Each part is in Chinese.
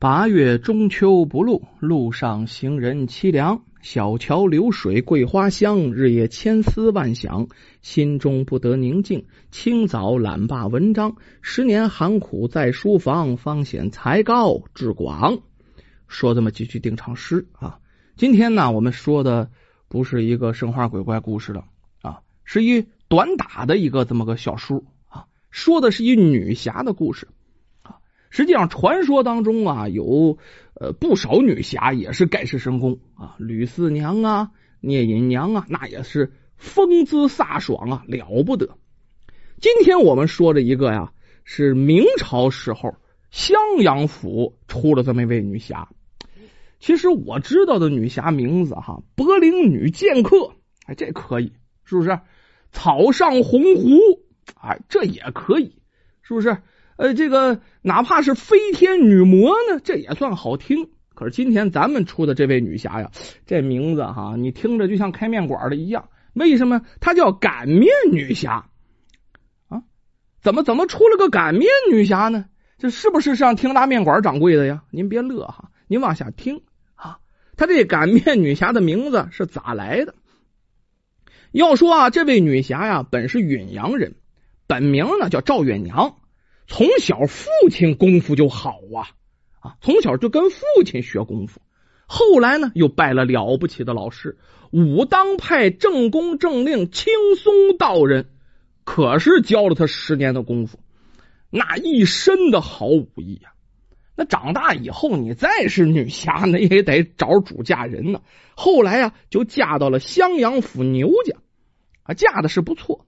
八月中秋不露，路上行人凄凉。小桥流水桂花香，日夜千思万想，心中不得宁静。清早懒罢文章，十年寒苦在书房，方显才高志广。说这么几句定场诗啊。今天呢，我们说的不是一个神话鬼怪故事了啊，是一短打的一个这么个小书啊，说的是一女侠的故事。实际上，传说当中啊，有呃不少女侠也是盖世神功啊，吕四娘啊、聂隐娘啊，那也是风姿飒爽啊，了不得。今天我们说的一个呀，是明朝时候襄阳府出了这么一位女侠。其实我知道的女侠名字哈，柏林女剑客，哎，这可以是不是？草上鸿鹄，哎，这也可以是不是？呃，这个哪怕是飞天女魔呢，这也算好听。可是今天咱们出的这位女侠呀，这名字哈，你听着就像开面馆的一样。为什么她叫擀面女侠啊？怎么怎么出了个擀面女侠呢？这是不是上听拉面馆掌柜的呀？您别乐哈，您往下听啊。她这擀面女侠的名字是咋来的？要说啊，这位女侠呀，本是允阳人，本名呢叫赵远娘。从小父亲功夫就好啊啊！从小就跟父亲学功夫，后来呢又拜了了不起的老师武当派正宫正令青松道人，可是教了他十年的功夫，那一身的好武艺呀！那长大以后你再是女侠，那也得找主嫁人呢。后来呀，就嫁到了襄阳府牛家啊，嫁的是不错。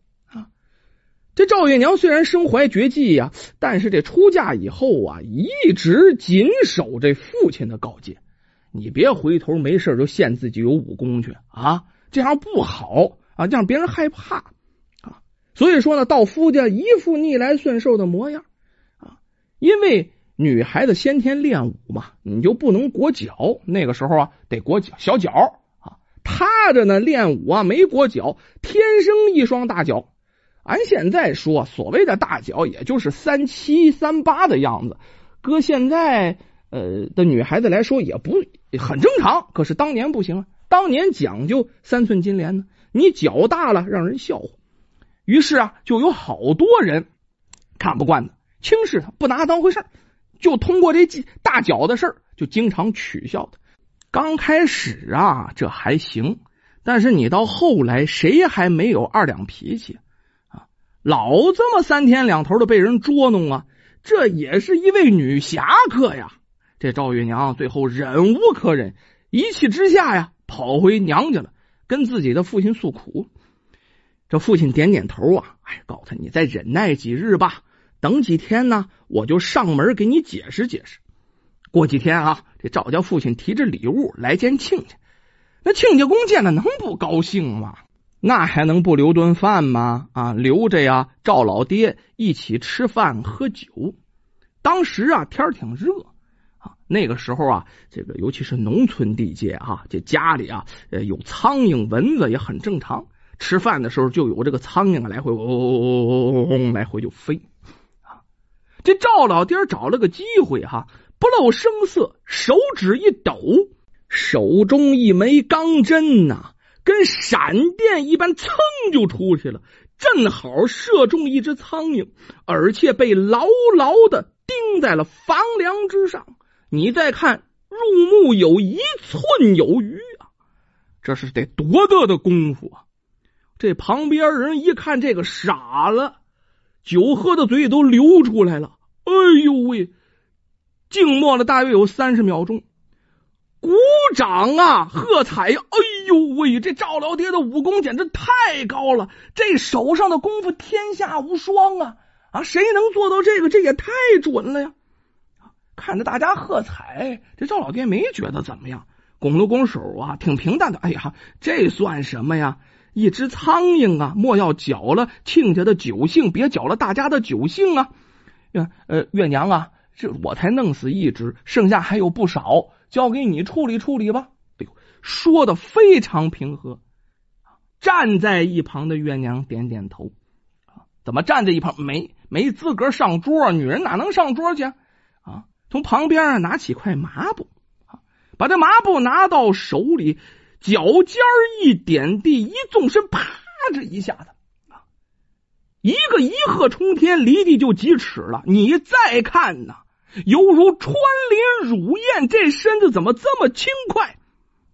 这赵月娘虽然身怀绝技呀，但是这出嫁以后啊，一直谨守这父亲的告诫。你别回头没事就献自己有武功去啊，这样不好啊，让别人害怕啊。所以说呢，到夫家一副逆来顺受的模样啊。因为女孩子先天练武嘛，你就不能裹脚。那个时候啊，得裹脚小脚啊。他这呢练武啊，没裹脚，天生一双大脚。俺现在说所谓的大脚，也就是三七三八的样子，搁现在呃的女孩子来说也不很正常。可是当年不行啊，当年讲究三寸金莲呢，你脚大了让人笑话。于是啊，就有好多人看不惯他，轻视他，不拿他当回事就通过这大脚的事儿，就经常取笑他。刚开始啊，这还行，但是你到后来，谁还没有二两脾气？老这么三天两头的被人捉弄啊，这也是一位女侠客呀。这赵月娘最后忍无可忍，一气之下呀，跑回娘家了，跟自己的父亲诉苦。这父亲点点头啊，哎，告诉他：“你再忍耐几日吧，等几天呢，我就上门给你解释解释。”过几天啊，这赵家父亲提着礼物来见亲家，那亲家公见了能不高兴吗？那还能不留顿饭吗？啊，留着呀，赵老爹一起吃饭喝酒。当时啊，天挺热啊，那个时候啊，这个尤其是农村地界啊，这家里啊，呃有苍蝇蚊子也很正常。吃饭的时候就有这个苍蝇，来回嗡嗡嗡嗡嗡嗡来回就飞啊。这赵老爹找了个机会哈，不露声色，手指一抖，手中一枚钢针呐。跟闪电一般，噌就出去了，正好射中一只苍蝇，而且被牢牢的钉在了房梁之上。你再看，入木有一寸有余啊！这是得多大的功夫啊！这旁边人一看，这个傻了，酒喝的嘴里都流出来了。哎呦喂！静默了大约有三十秒钟。鼓掌啊，喝彩！哎呦喂，这赵老爹的武功简直太高了，这手上的功夫天下无双啊！啊，谁能做到这个？这也太准了呀！看着大家喝彩，这赵老爹没觉得怎么样，拱了拱手啊，挺平淡的。哎呀，这算什么呀？一只苍蝇啊，莫要搅了亲家的酒兴，别搅了大家的酒兴啊！呀，呃，月娘啊，这我才弄死一只，剩下还有不少。交给你处理处理吧。哎呦，说的非常平和。站在一旁的月娘点点头。怎么站在一旁没没资格上桌？女人哪能上桌去啊？从旁边拿起块麻布啊，把这麻布拿到手里，脚尖一点地一纵身，啪这一下子，一个一鹤冲天，离地就几尺了。你再看呐，犹如穿林乳燕，这身子怎么这么轻快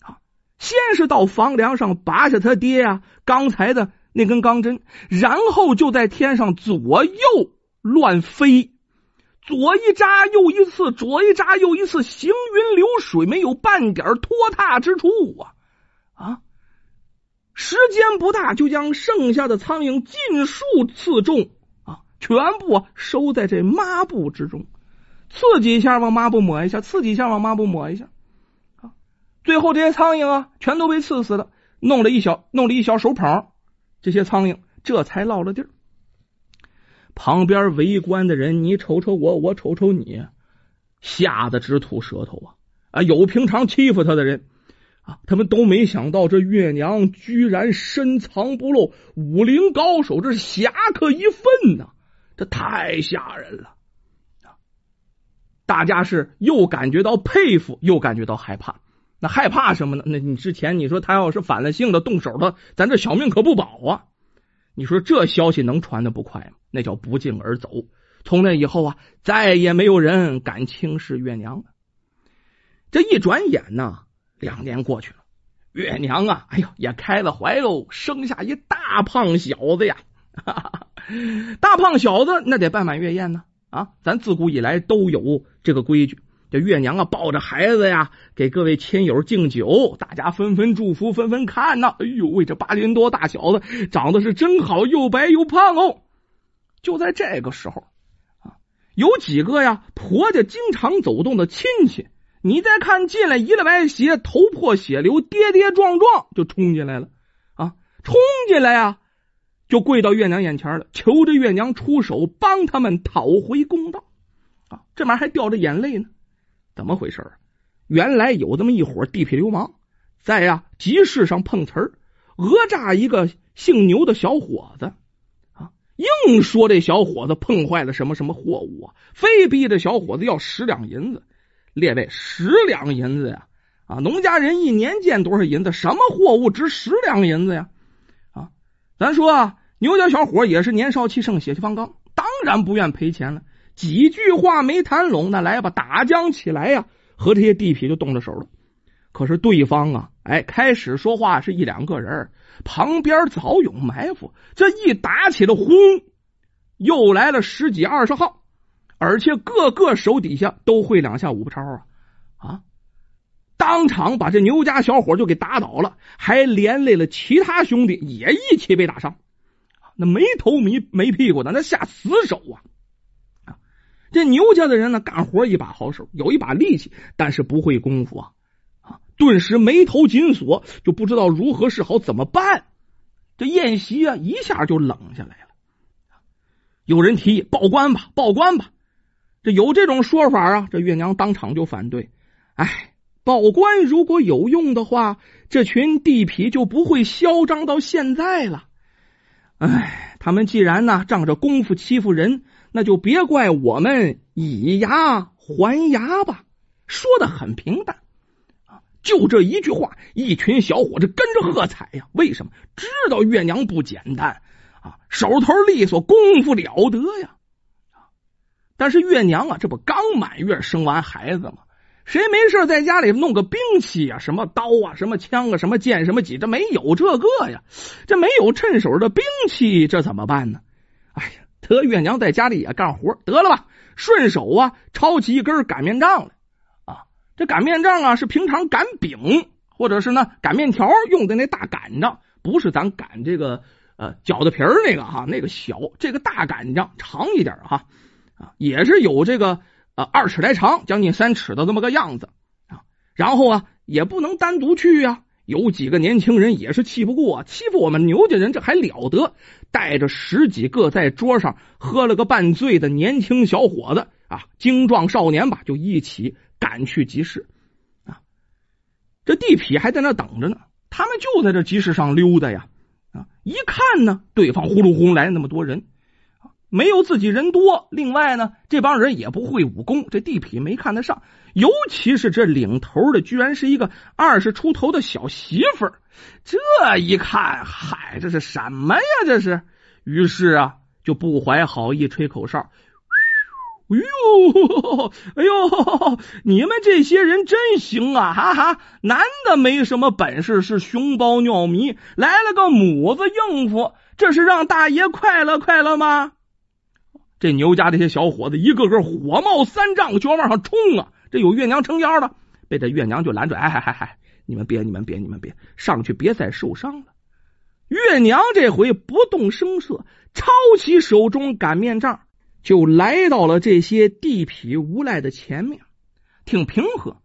啊？先是到房梁上拔下他爹啊刚才的那根钢针，然后就在天上左右乱飞。左一扎又一次，左一扎又一次，行云流水，没有半点拖沓之处啊！啊，时间不大，就将剩下的苍蝇尽数刺中啊，全部收在这抹布之中，刺几下往抹布抹一下，刺几下往抹布抹一下啊，最后这些苍蝇啊，全都被刺死了，弄了一小弄了一小手捧，这些苍蝇这才落了地。旁边围观的人，你瞅瞅我，我瞅瞅你，吓得直吐舌头啊！啊，有平常欺负他的人啊，他们都没想到这月娘居然深藏不露，武林高手，这是侠客一份呐！这太吓人了！大家是又感觉到佩服，又感觉到害怕。那害怕什么呢？那你之前你说他要是反了性的动手了，咱这小命可不保啊！你说这消息能传的不快吗？那叫不胫而走。从那以后啊，再也没有人敢轻视月娘。这一转眼呢，两年过去了，月娘啊，哎呦，也开了怀喽，生下一大胖小子呀！大胖小子那得办满月宴呢啊！咱自古以来都有这个规矩。这月娘啊，抱着孩子呀，给各位亲友敬酒，大家纷纷祝福，纷纷看呐。哎呦喂，这八斤多大小子长得是真好，又白又胖哦。就在这个时候啊，有几个呀，婆家经常走动的亲戚，你再看进来，一了歪斜，头破血流，跌跌撞撞就冲进来了啊！冲进来呀，就跪到月娘眼前了，求着月娘出手帮他们讨回公道啊！这玩意还掉着眼泪呢。怎么回事原来有这么一伙地痞流氓，在呀集市上碰瓷儿，讹诈一个姓牛的小伙子啊，硬说这小伙子碰坏了什么什么货物啊，非逼着小伙子要十两银子。列位，十两银子呀！啊，农家人一年见多少银子？什么货物值十两银子呀？啊，咱说啊，牛家小伙也是年少气盛，血气方刚，当然不愿赔钱了。几句话没谈拢，那来吧，打将起来呀，和这些地痞就动了手了。可是对方啊，哎，开始说话是一两个人，旁边早有埋伏。这一打起了轰，又来了十几二十号，而且个个手底下都会两下五步超啊啊！当场把这牛家小伙就给打倒了，还连累了其他兄弟也一起被打伤。那没头没没屁股的，那下死手啊！这牛家的人呢，干活一把好手，有一把力气，但是不会功夫啊啊！顿时眉头紧锁，就不知道如何是好，怎么办？这宴席啊，一下就冷下来了。有人提议报官吧，报官吧。这有这种说法啊，这月娘当场就反对。哎，报官如果有用的话，这群地痞就不会嚣张到现在了。哎，他们既然呢仗着功夫欺负人。那就别怪我们以牙还牙吧，说的很平淡啊，就这一句话，一群小伙子跟着喝彩呀。为什么？知道月娘不简单啊，手头利索，功夫了得呀。但是月娘啊，这不刚满月生完孩子吗？谁没事在家里弄个兵器啊？什么刀啊，什么枪啊，什么剑，什么戟？这没有这个呀，这没有趁手的兵器，这怎么办呢？哎呀！得月娘在家里也干活，得了吧，顺手啊抄起一根擀面杖来啊！这擀面杖啊是平常擀饼或者是呢擀面条用的那大擀杖，不是咱擀这个呃饺子皮儿那个哈，那个小，这个大擀杖长一点哈啊，也是有这个啊二尺来长，将近三尺的这么个样子啊。然后啊也不能单独去呀。有几个年轻人也是气不过，欺负我们牛家人，这还了得！带着十几个在桌上喝了个半醉的年轻小伙子啊，精壮少年吧，就一起赶去集市啊。这地痞还在那等着呢，他们就在这集市上溜达呀啊！一看呢，对方呼噜呼来那么多人，没有自己人多。另外呢，这帮人也不会武功，这地痞没看得上。尤其是这领头的，居然是一个二十出头的小媳妇儿。这一看，嗨，这是什么呀？这是。于是啊，就不怀好意，吹口哨。哎呦，哎呦，你们这些人真行啊！哈哈，男的没什么本事，是熊包尿迷，来了个母子应付，这是让大爷快乐快乐吗？这牛家这些小伙子一个个火冒三丈，就要往上冲啊！这有月娘撑腰的，被这月娘就拦住。哎嗨嗨嗨，你们别，你们别，你们别上去，别再受伤了。月娘这回不动声色，抄起手中擀面杖。就来到了这些地痞无赖的前面，挺平和。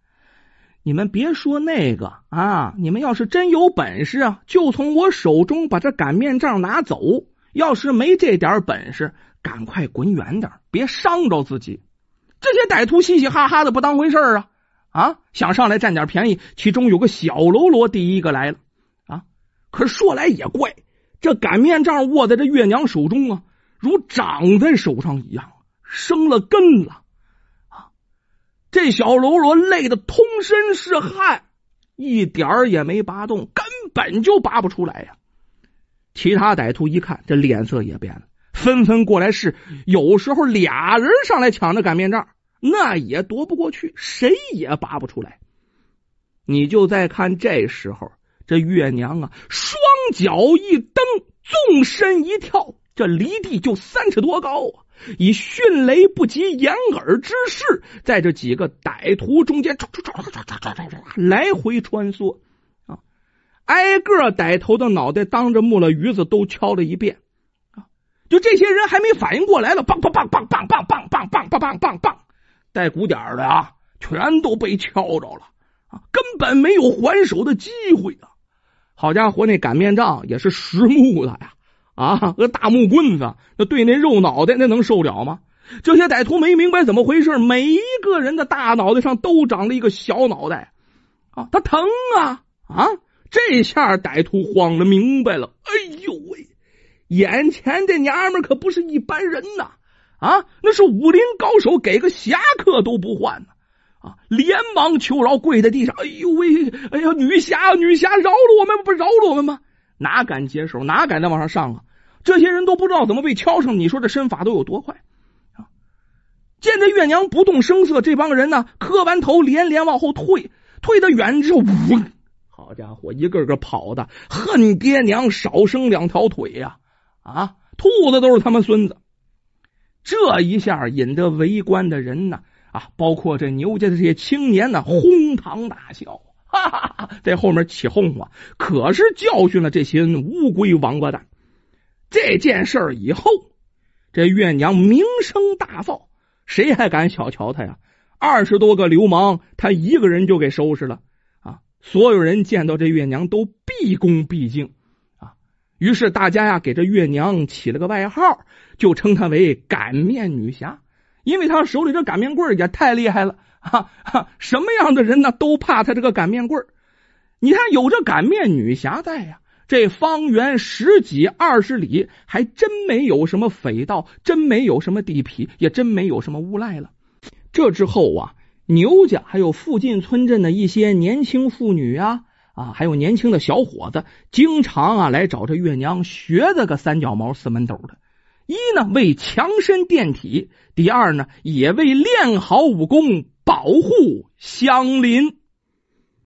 你们别说那个啊，你们要是真有本事啊，就从我手中把这擀面杖拿走；要是没这点本事，赶快滚远点，别伤着自己。这些歹徒嘻嘻哈哈的，不当回事啊啊，想上来占点便宜。其中有个小喽啰，第一个来了啊。可说来也怪，这擀面杖握在这月娘手中啊。如长在手上一样，生了根了啊！这小喽啰累得通身是汗，一点儿也没拔动，根本就拔不出来呀。其他歹徒一看，这脸色也变了，纷纷过来试有时候俩人上来抢着擀面杖那也夺不过去谁也拔不出来。你就在看这时候这月娘啊双脚一蹬纵身一跳这离地就三尺多高啊以迅雷不及掩耳之势在这几个歹徒中间来回穿梭啊挨个歹头的脑袋当着木了鱼子都敲了一遍就这些人还没反应过来了，梆梆梆梆梆梆梆梆梆梆梆梆，带鼓点的啊，全都被敲着了啊！根本没有还手的机会啊！好家伙，那擀面杖也是实木的呀！啊，个大木棍子，那对那肉脑袋，那能受了吗？这些歹徒没明白怎么回事，每一个人的大脑袋上都长了一个小脑袋，啊，他疼啊啊！这下歹徒慌了，明白了，眼前这娘们可不是一般人呐，啊，那是武林高手，给个侠客都不换呢，啊，连忙求饶，跪在地上，哎呦喂，哎呀，女侠，女侠，饶了我们，不饶了我们吗？哪敢接手？哪敢再往上上啊？这些人都不知道怎么被敲上，你说这身法都有多快啊？见这月娘不动声色，这帮人呢磕完头连连往后退，退得远之后，呜，好家伙，一个个跑的恨爹娘少生两条腿呀！啊兔子都是他们孙子。这一下引得围观的人呢啊，包括这牛家的这些青年呢，哄堂大笑。哈哈哈，在后面起哄啊，可是教训了这些乌龟王八蛋。这件事儿以后，这月娘名声大噪，谁还敢小瞧她呀？二十多个流氓，她一个人就给收拾了啊！所有人见到这月娘都毕恭毕敬。于是大家呀，给这月娘起了个外号，就称她为擀面女侠，因为她手里这擀面棍也太厉害了。哈哈，什么样的人呢都怕她这个擀面棍你看有这擀面女侠在呀，这方圆十几二十里还真没有什么匪盗，真没有什么地痞，也真没有什么无赖了。这之后啊，牛家还有附近村镇的一些年轻妇女啊啊，还有年轻的小伙子，经常啊来找这月娘学这个三脚猫四门斗的。一呢为强身健体，第二呢也为练好武功。保护乡邻。